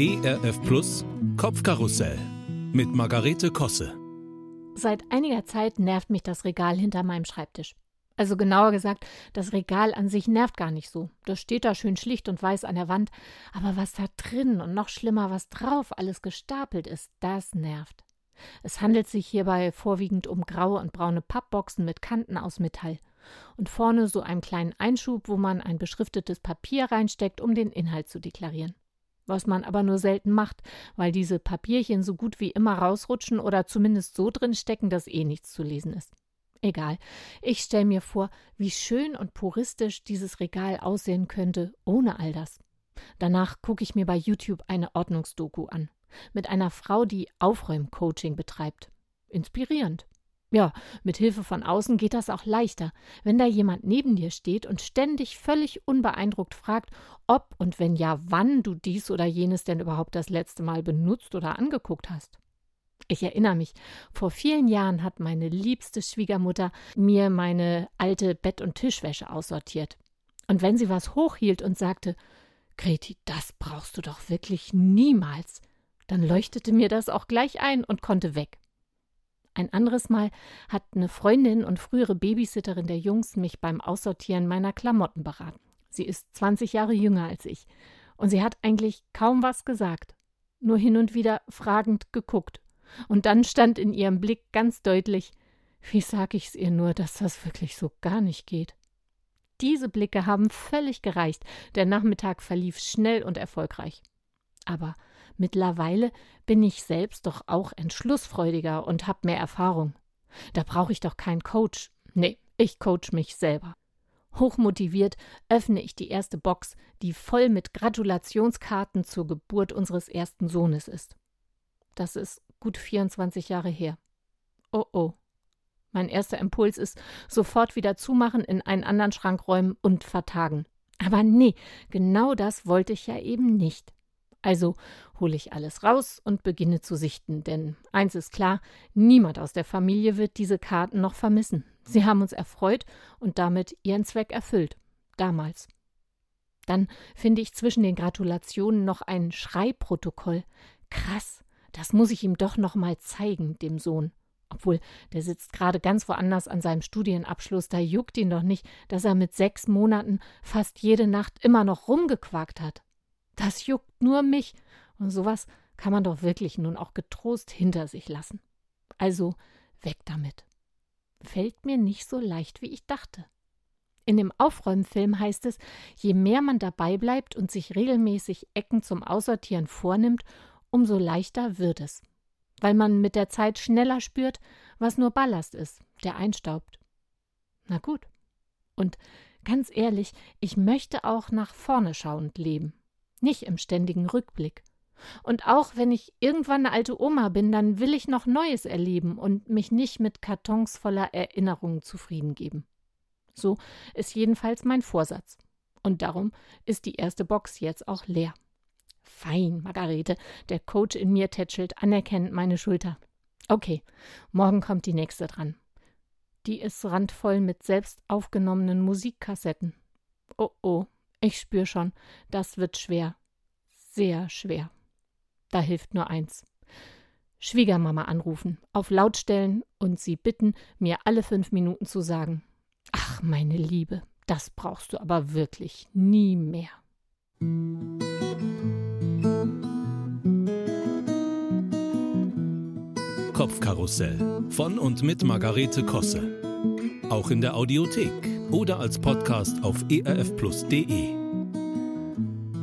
ERF Plus Kopfkarussell mit Margarete Kosse. Seit einiger Zeit nervt mich das Regal hinter meinem Schreibtisch. Also genauer gesagt, das Regal an sich nervt gar nicht so. Das steht da schön schlicht und weiß an der Wand. Aber was da drin und noch schlimmer, was drauf alles gestapelt ist, das nervt. Es handelt sich hierbei vorwiegend um graue und braune Pappboxen mit Kanten aus Metall. Und vorne so einen kleinen Einschub, wo man ein beschriftetes Papier reinsteckt, um den Inhalt zu deklarieren was man aber nur selten macht, weil diese Papierchen so gut wie immer rausrutschen oder zumindest so drin stecken, dass eh nichts zu lesen ist. Egal, ich stelle mir vor, wie schön und puristisch dieses Regal aussehen könnte ohne all das. Danach gucke ich mir bei YouTube eine Ordnungsdoku an, mit einer Frau, die Aufräumcoaching betreibt. Inspirierend. Ja, mit Hilfe von außen geht das auch leichter, wenn da jemand neben dir steht und ständig völlig unbeeindruckt fragt, ob und wenn ja, wann du dies oder jenes denn überhaupt das letzte Mal benutzt oder angeguckt hast. Ich erinnere mich, vor vielen Jahren hat meine liebste Schwiegermutter mir meine alte Bett- und Tischwäsche aussortiert. Und wenn sie was hochhielt und sagte, Greti, das brauchst du doch wirklich niemals, dann leuchtete mir das auch gleich ein und konnte weg. Ein anderes Mal hat eine Freundin und frühere Babysitterin der Jungs mich beim Aussortieren meiner Klamotten beraten. Sie ist 20 Jahre jünger als ich und sie hat eigentlich kaum was gesagt, nur hin und wieder fragend geguckt. Und dann stand in ihrem Blick ganz deutlich, wie sag ich's ihr nur, dass das wirklich so gar nicht geht. Diese Blicke haben völlig gereicht. Der Nachmittag verlief schnell und erfolgreich. Aber Mittlerweile bin ich selbst doch auch entschlussfreudiger und hab mehr Erfahrung. Da brauche ich doch keinen Coach. Nee, ich coach mich selber. Hochmotiviert öffne ich die erste Box, die voll mit Gratulationskarten zur Geburt unseres ersten Sohnes ist. Das ist gut 24 Jahre her. Oh oh. Mein erster Impuls ist, sofort wieder zumachen, in einen anderen Schrank räumen und vertagen. Aber nee, genau das wollte ich ja eben nicht. Also hole ich alles raus und beginne zu sichten, denn eins ist klar, niemand aus der Familie wird diese Karten noch vermissen. Sie haben uns erfreut und damit ihren Zweck erfüllt. Damals. Dann finde ich zwischen den Gratulationen noch ein Schreibprotokoll. Krass, das muss ich ihm doch noch mal zeigen, dem Sohn. Obwohl, der sitzt gerade ganz woanders an seinem Studienabschluss, da juckt ihn doch nicht, dass er mit sechs Monaten fast jede Nacht immer noch rumgequakt hat. Das juckt nur mich. Und sowas kann man doch wirklich nun auch getrost hinter sich lassen. Also weg damit. Fällt mir nicht so leicht, wie ich dachte. In dem Aufräumfilm heißt es, je mehr man dabei bleibt und sich regelmäßig Ecken zum Aussortieren vornimmt, umso leichter wird es. Weil man mit der Zeit schneller spürt, was nur Ballast ist, der einstaubt. Na gut. Und ganz ehrlich, ich möchte auch nach vorne schauend leben nicht im ständigen Rückblick. Und auch wenn ich irgendwann eine alte Oma bin, dann will ich noch Neues erleben und mich nicht mit Kartons voller Erinnerungen zufrieden geben. So ist jedenfalls mein Vorsatz. Und darum ist die erste Box jetzt auch leer. Fein, Margarete, der Coach in mir tätschelt anerkennend meine Schulter. Okay, morgen kommt die nächste dran. Die ist randvoll mit selbst aufgenommenen Musikkassetten. Oh oh, ich spür schon, das wird schwer. Sehr schwer. Da hilft nur eins. Schwiegermama anrufen, auf laut stellen und sie bitten, mir alle fünf Minuten zu sagen: Ach, meine Liebe, das brauchst du aber wirklich nie mehr. Kopfkarussell von und mit Margarete Kosse. Auch in der Audiothek oder als Podcast auf erfplus.de.